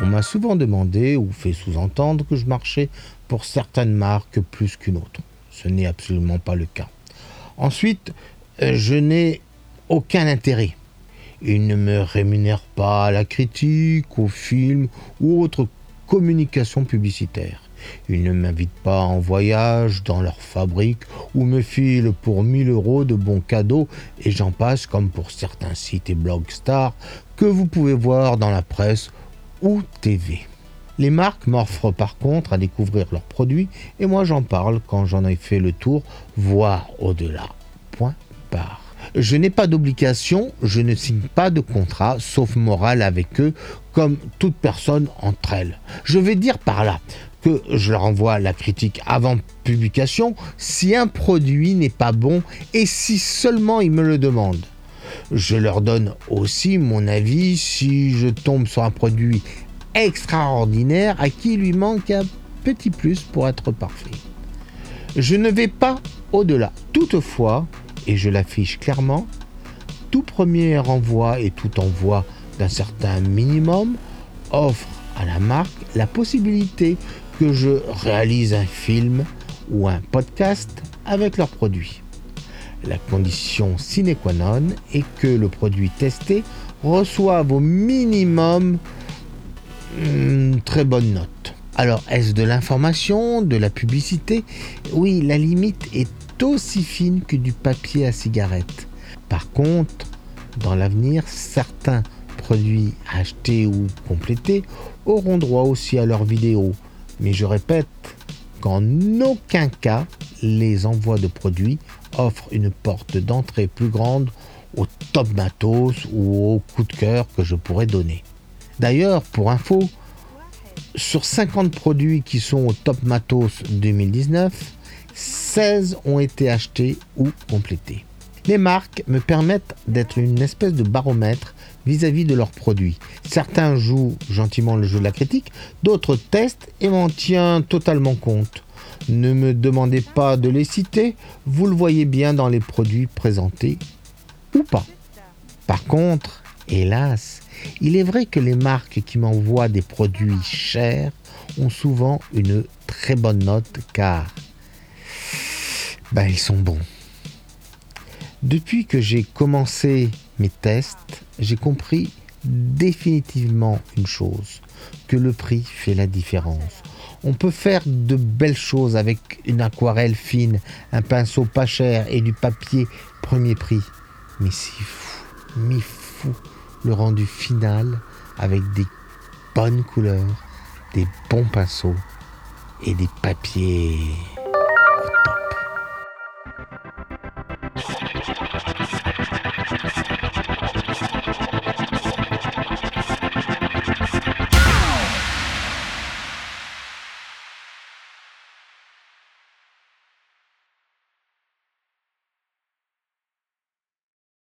On m'a souvent demandé ou fait sous-entendre que je marchais pour certaines marques plus qu'une autre. Ce n'est absolument pas le cas. Ensuite, euh, je n'ai aucun intérêt. Ils ne me rémunèrent pas à la critique, au film ou autre communication publicitaire. Ils ne m'invitent pas en voyage dans leur fabrique ou me filent pour 1000 euros de bons cadeaux et j'en passe comme pour certains sites et blogs stars que vous pouvez voir dans la presse ou TV. Les marques m'offrent par contre à découvrir leurs produits et moi j'en parle quand j'en ai fait le tour, voire au-delà. Point barre. Je n'ai pas d'obligation, je ne signe pas de contrat, sauf moral avec eux, comme toute personne entre elles. Je vais dire par là que je leur envoie la critique avant publication si un produit n'est pas bon et si seulement ils me le demandent. Je leur donne aussi mon avis si je tombe sur un produit extraordinaire à qui lui manque un petit plus pour être parfait. Je ne vais pas au-delà. Toutefois, et je l'affiche clairement, tout premier envoi et tout envoi d'un certain minimum offre à la marque la possibilité que je réalise un film ou un podcast avec leur produit. La condition sine qua non est que le produit testé reçoive au minimum une très bonne note. Alors, est-ce de l'information, de la publicité? Oui, la limite est aussi fine que du papier à cigarette. Par contre, dans l'avenir, certains produits achetés ou complétés auront droit aussi à leurs vidéos. Mais je répète qu'en aucun cas, les envois de produits offrent une porte d'entrée plus grande au top matos ou au coup de cœur que je pourrais donner. D'ailleurs, pour info, sur 50 produits qui sont au top matos 2019, 16 ont été achetés ou complétés. Les marques me permettent d'être une espèce de baromètre vis-à-vis de leurs produits. Certains jouent gentiment le jeu de la critique, d'autres testent et m'en tiennent totalement compte. Ne me demandez pas de les citer, vous le voyez bien dans les produits présentés ou pas. Par contre, hélas, il est vrai que les marques qui m'envoient des produits chers ont souvent une très bonne note car ben, ils sont bons. Depuis que j'ai commencé mes tests, j'ai compris définitivement une chose, que le prix fait la différence. On peut faire de belles choses avec une aquarelle fine, un pinceau pas cher et du papier premier prix. Mais c'est fou, mais fou le rendu final avec des bonnes couleurs, des bons pinceaux et des papiers